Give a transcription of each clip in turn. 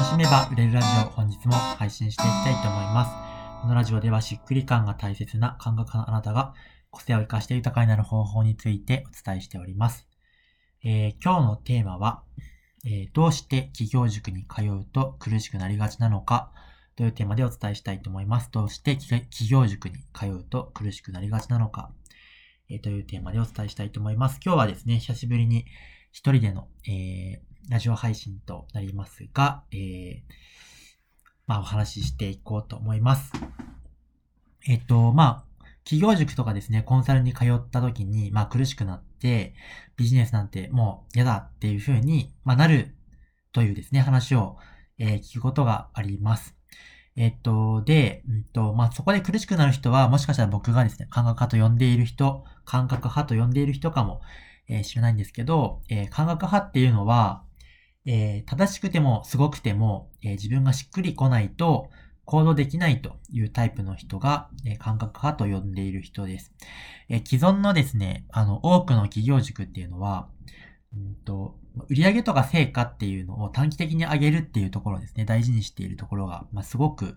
楽しめば売れるラジオ本日も配信していきたいと思います。このラジオではしっくり感が大切な感覚のあなたが個性を活かして豊かになる方法についてお伝えしております。えー、今日のテーマは、えー、どうして企業塾に通うと苦しくなりがちなのかというテーマでお伝えしたいと思います。どうして企業塾に通うと苦しくなりがちなのか、えー、というテーマでお伝えしたいと思います。今日はですね、久しぶりに一人での、えー、ラジオ配信となりますが、えー、まあお話ししていこうと思います。えっと、まあ、企業塾とかですね、コンサルに通った時に、まあ苦しくなって、ビジネスなんてもう嫌だっていう風に、まあ、なるというですね、話を、えー、聞くことがあります。えっと、で、うんと、まあ、そこで苦しくなる人は、もしかしたら僕がですね、感覚派と呼んでいる人、感覚派と呼んでいる人かもえー、知らないんですけど、えー、感覚派っていうのは、えー、正しくてもすごくても、え自分がしっくりこないと行動できないというタイプの人が、え感覚派と呼んでいる人です。え既存のですね、あの、多くの企業塾っていうのは、うんと、売上とか成果っていうのを短期的に上げるっていうところですね、大事にしているところが、まあ、すごく、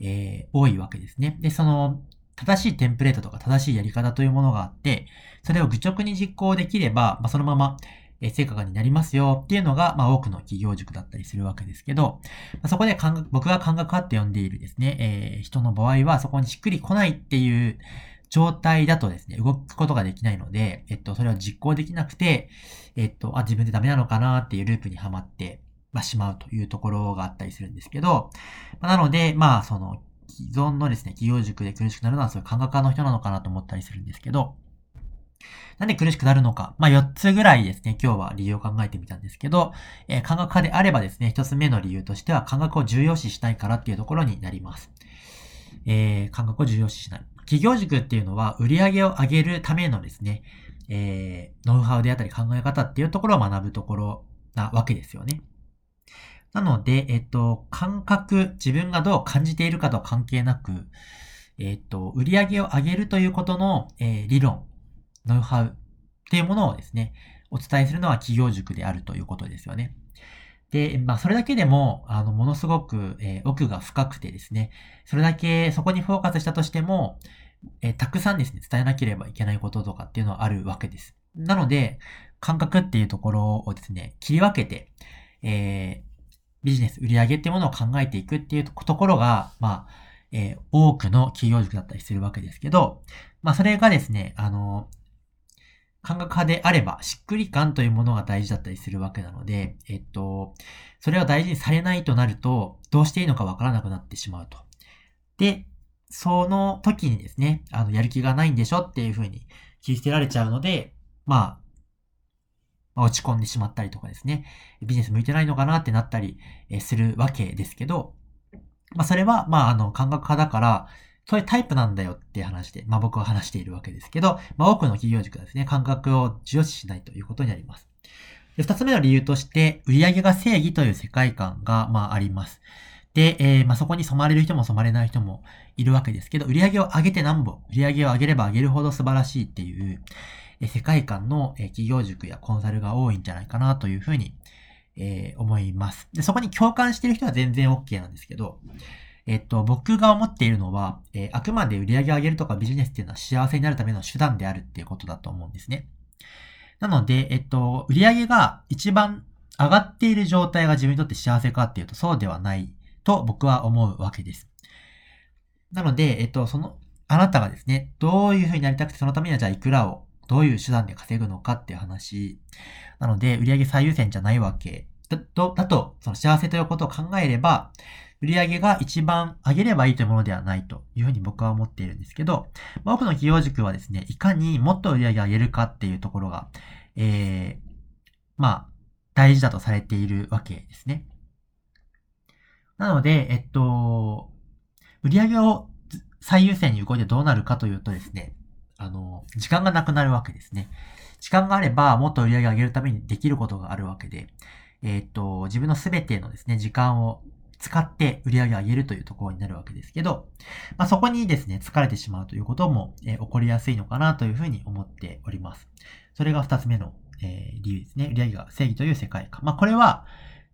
え、多いわけですね。で、その、正しいテンプレートとか正しいやり方というものがあって、それを愚直に実行できれば、まあ、そのまま、え成果になりますよっていうのが、まあ、多くの企業塾だったりするわけですけど、まあ、そこで感覚、僕が感覚派って呼んでいるですね、えー、人の場合はそこにしっくり来ないっていう状態だとですね、動くことができないので、えっと、それを実行できなくて、えっと、あ、自分でダメなのかなっていうループにはまって、まあ、しまうというところがあったりするんですけど、まあ、なので、まあ、その、既存のですね、企業塾で苦しくなるのはそういう感覚派の人なのかなと思ったりするんですけど、なんで苦しくなるのか。まあ、4つぐらいですね、今日は理由を考えてみたんですけど、えー、感覚派であればですね、1つ目の理由としては、感覚を重要視したいからっていうところになります。えー、感覚を重要視しない。企業塾っていうのは、売り上げを上げるためのですね、えー、ノウハウであったり考え方っていうところを学ぶところなわけですよね。なので、えっと、感覚、自分がどう感じているかと関係なく、えっと、売り上げを上げるということの、えー、理論、ノウハウっていうものをですね、お伝えするのは企業塾であるということですよね。で、まあ、それだけでも、あの、ものすごく、えー、奥が深くてですね、それだけそこにフォーカスしたとしても、えー、たくさんですね、伝えなければいけないこととかっていうのはあるわけです。なので、感覚っていうところをですね、切り分けて、えー、ビジネス、売り上げっていうものを考えていくっていうところが、まあ、えー、多くの企業塾だったりするわけですけど、まあ、それがですね、あの、感覚派であれば、しっくり感というものが大事だったりするわけなので、えっと、それを大事にされないとなると、どうしていいのかわからなくなってしまうと。で、その時にですね、あの、やる気がないんでしょっていうふうに切り捨てられちゃうので、まあ、まあ、落ち込んでしまったりとかですね、ビジネス向いてないのかなってなったりするわけですけど、まあそれは、まああの感覚派だから、そういうタイプなんだよっていう話で、まあ僕は話しているわけですけど、まあ多くの企業塾はですね、感覚を重視しないということになります。で二つ目の理由として、売上が正義という世界観が、まああります。で、えー、まあそこに染まれる人も染まれない人もいるわけですけど、売上を上げてなんぼ、売上を上げれば上げるほど素晴らしいっていう、え世界観のえ企業塾やコンサルが多いんじゃないかなというふうに、えー、思います。で、そこに共感してる人は全然 OK なんですけど、えっと、僕が思っているのは、えー、あくまで売り上げ上げるとかビジネスっていうのは幸せになるための手段であるっていうことだと思うんですね。なので、えっと、売り上げが一番上がっている状態が自分にとって幸せかっていうとそうではないと僕は思うわけです。なので、えっと、その、あなたがですね、どういうふうになりたくてそのためにはじゃあいくらをどういう手段で稼ぐのかっていう話。なので、売り上げ最優先じゃないわけ。だと、だとその幸せということを考えれば、売り上げが一番上げればいいというものではないというふうに僕は思っているんですけど、まあ多くの企業塾はですね、いかにもっと売り上を上げるかっていうところが、えー、まあ、大事だとされているわけですね。なので、えっと、売り上げを最優先に動いてどうなるかというとですね、あの、時間がなくなるわけですね。時間があれば、もっと売り上げ上げるためにできることがあるわけで、えー、っと、自分のすべてのですね、時間を使って売り上げを上げるというところになるわけですけど、まあ、そこにですね、疲れてしまうということも、えー、起こりやすいのかなというふうに思っております。それが二つ目の、えー、理由ですね。売り上げが正義という世界観。まあ、これは、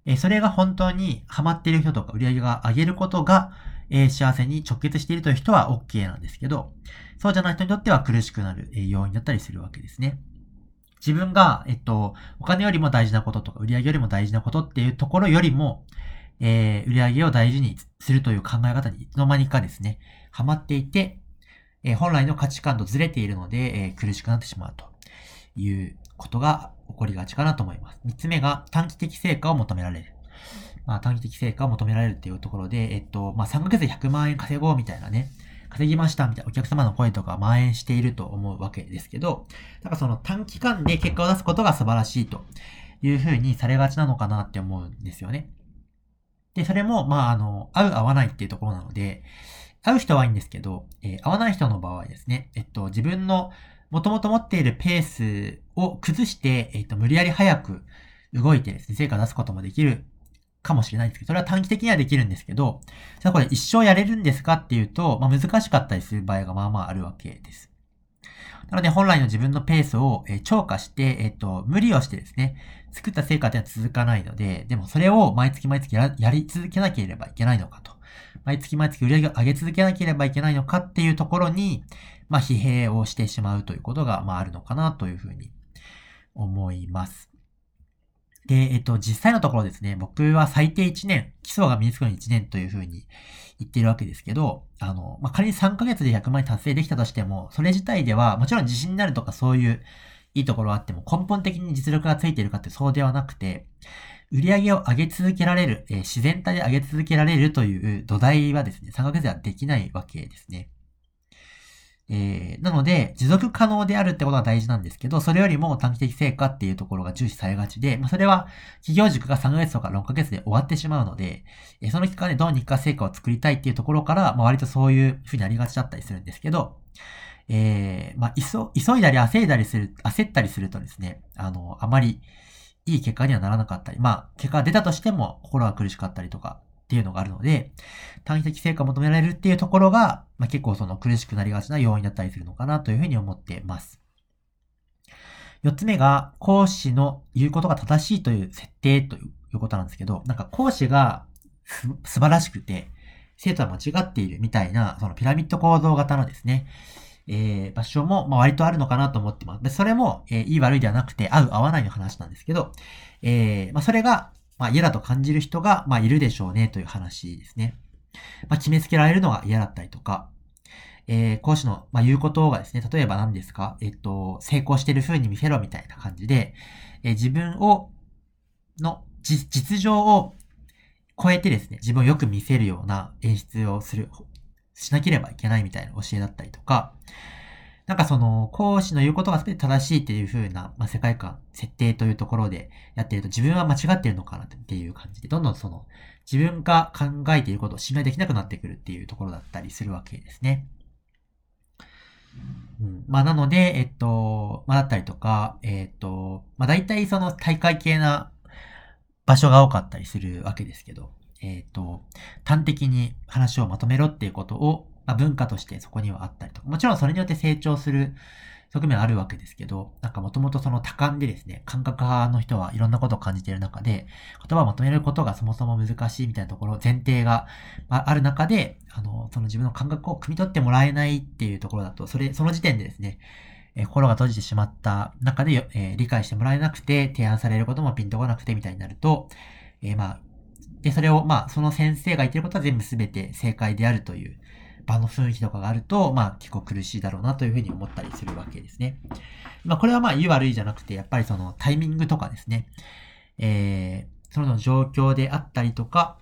えそれが本当にハマっている人とか売り上げが上げることが、え幸せに直結しているという人は OK なんですけど、そうじゃない人にとっては苦しくなる、え要因だったりするわけですね。自分が、えっと、お金よりも大事なこととか、売り上げよりも大事なことっていうところよりも、えー、売り上げを大事にするという考え方にいつの間にかですね、ハマっていて、えー、本来の価値観とずれているので、えー、苦しくなってしまうということが起こりがちかなと思います。三つ目が短期的成果を求められる。まあ、短期的成果を求められるっていうところで、えっと、まあ、3ヶ月で100万円稼ごうみたいなね、稼ぎましたみたいなお客様の声とか蔓延していると思うわけですけど、だからその短期間で結果を出すことが素晴らしいというふうにされがちなのかなって思うんですよね。で、それも、まあ、あの、合う合わないっていうところなので、合う人はいいんですけど、えー、合わない人の場合ですね、えっと、自分の元々持っているペースを崩して、えっと、無理やり早く動いてですね、成果出すこともできるかもしれないんですけど、それは短期的にはできるんですけど、じゃあこれ一生やれるんですかっていうと、まあ、難しかったりする場合がまあまああるわけです。なので本来の自分のペースを、え超過して、えっ、と、無理をしてですね、作った成果では続かないので、でもそれを毎月毎月やり続けなければいけないのかと。毎月毎月売り上げを上げ続けなければいけないのかっていうところに、まあ、疲弊をしてしまうということが、まあ、あるのかなというふうに思います。で、えっと、実際のところですね、僕は最低1年、基礎が身につくのに1年というふうに言っているわけですけど、あの、まあ、仮に3ヶ月で100万円達成できたとしても、それ自体では、もちろん自信になるとかそういういいところはあっても、根本的に実力がついているかってそうではなくて、売り上げを上げ続けられる、えー、自然体で上げ続けられるという土台はですね、3ヶ月ではできないわけですね。えー、なので、持続可能であるってことが大事なんですけど、それよりも短期的成果っていうところが重視されがちで、まあ、それは企業塾が3ヶ月とか6ヶ月で終わってしまうので、えー、その期間でどうにか成果を作りたいっていうところから、まあ、割とそういうふうになりがちだったりするんですけど、えー、まあ、急いだり焦いだりする、焦ったりするとですね、あの、あまりいい結果にはならなかったり、まあ、結果が出たとしても心が苦しかったりとか、っていうのがあるので、短期的成果を求められるっていうところが、まあ、結構その苦しくなりがちな要因だったりするのかなというふうに思っています。四つ目が、講師の言うことが正しいという設定ということなんですけど、なんか講師が素晴らしくて、生徒は間違っているみたいな、そのピラミッド構造型のですね、えー、場所も、まあ、割とあるのかなと思ってます。で、それも、えー、いい悪いではなくて、合う合わないの話なんですけど、えー、まあ、それが、まあ嫌だと感じる人が、まあいるでしょうねという話ですね。まあ決めつけられるのが嫌だったりとか、えー、講師の、まあ、言うことがですね、例えば何ですか？えっと、成功してる風に見せろみたいな感じで、えー、自分を、の、実情を超えてですね、自分をよく見せるような演出をする、しなければいけないみたいな教えだったりとか、なんかその、講師の言うことが全て正しいっていう風な、まあ、世界観、設定というところでやってると自分は間違ってるのかなっていう感じで、どんどんその、自分が考えていることを信頼できなくなってくるっていうところだったりするわけですね。うん、まあなので、えっと、まあだったりとか、えっと、まあ大体その大会系な場所が多かったりするわけですけど、えっと、端的に話をまとめろっていうことをまあ、文化としてそこにはあったりとか、もちろんそれによって成長する側面はあるわけですけど、なんかもともとその多感でですね、感覚派の人はいろんなことを感じている中で、言葉をまとめることがそもそも難しいみたいなところ、前提がある中で、あの、その自分の感覚を汲み取ってもらえないっていうところだと、それ、その時点でですね、え心が閉じてしまった中で、えー、理解してもらえなくて、提案されることもピンとこなくてみたいになると、えー、まあ、で、それを、まあ、その先生が言ってることは全部全て正解であるという、場の雰囲気とかがあると、まあ結構苦しいだろうなというふうに思ったりするわけですね。まあこれはまあいい悪いじゃなくて、やっぱりそのタイミングとかですね、えー、その状況であったりとか、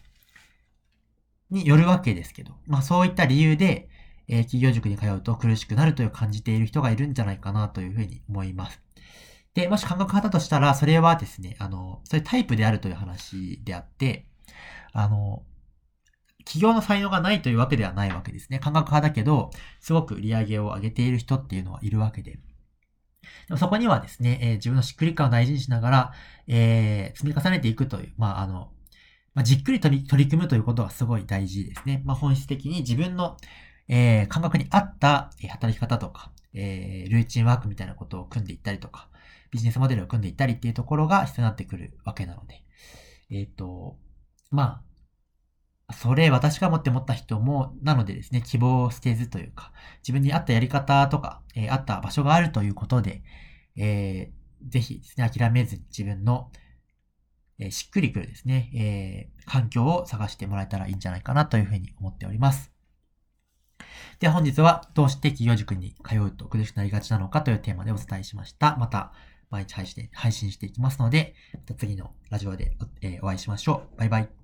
によるわけですけど、まあそういった理由で、えー、企業塾に通うと苦しくなるという感じている人がいるんじゃないかなというふうに思います。で、もし感覚派だとしたら、それはですね、あの、それタイプであるという話であって、あの、企業の才能がないというわけではないわけですね。感覚派だけど、すごく売り上げを上げている人っていうのはいるわけで。でもそこにはですね、えー、自分のしっくり感を大事にしながら、えー、積み重ねていくという、まあ、あの、まあ、じっくり取り取り組むということがすごい大事ですね。まあ、本質的に自分の、えー、感覚に合った、働き方とか、えー、ルーチンワークみたいなことを組んでいったりとか、ビジネスモデルを組んでいったりっていうところが必要になってくるわけなので、えっ、と、まあ、それ私が持って思った人も、なのでですね、希望を捨てずというか、自分に合ったやり方とか、えー、合った場所があるということで、えー、ぜひですね、諦めずに自分の、えー、しっくりくるですね、えー、環境を探してもらえたらいいんじゃないかなというふうに思っております。では本日はどうして企業塾に通うと苦しくなりがちなのかというテーマでお伝えしました。また毎日配信していきますので、また次のラジオで、えー、お会いしましょう。バイバイ。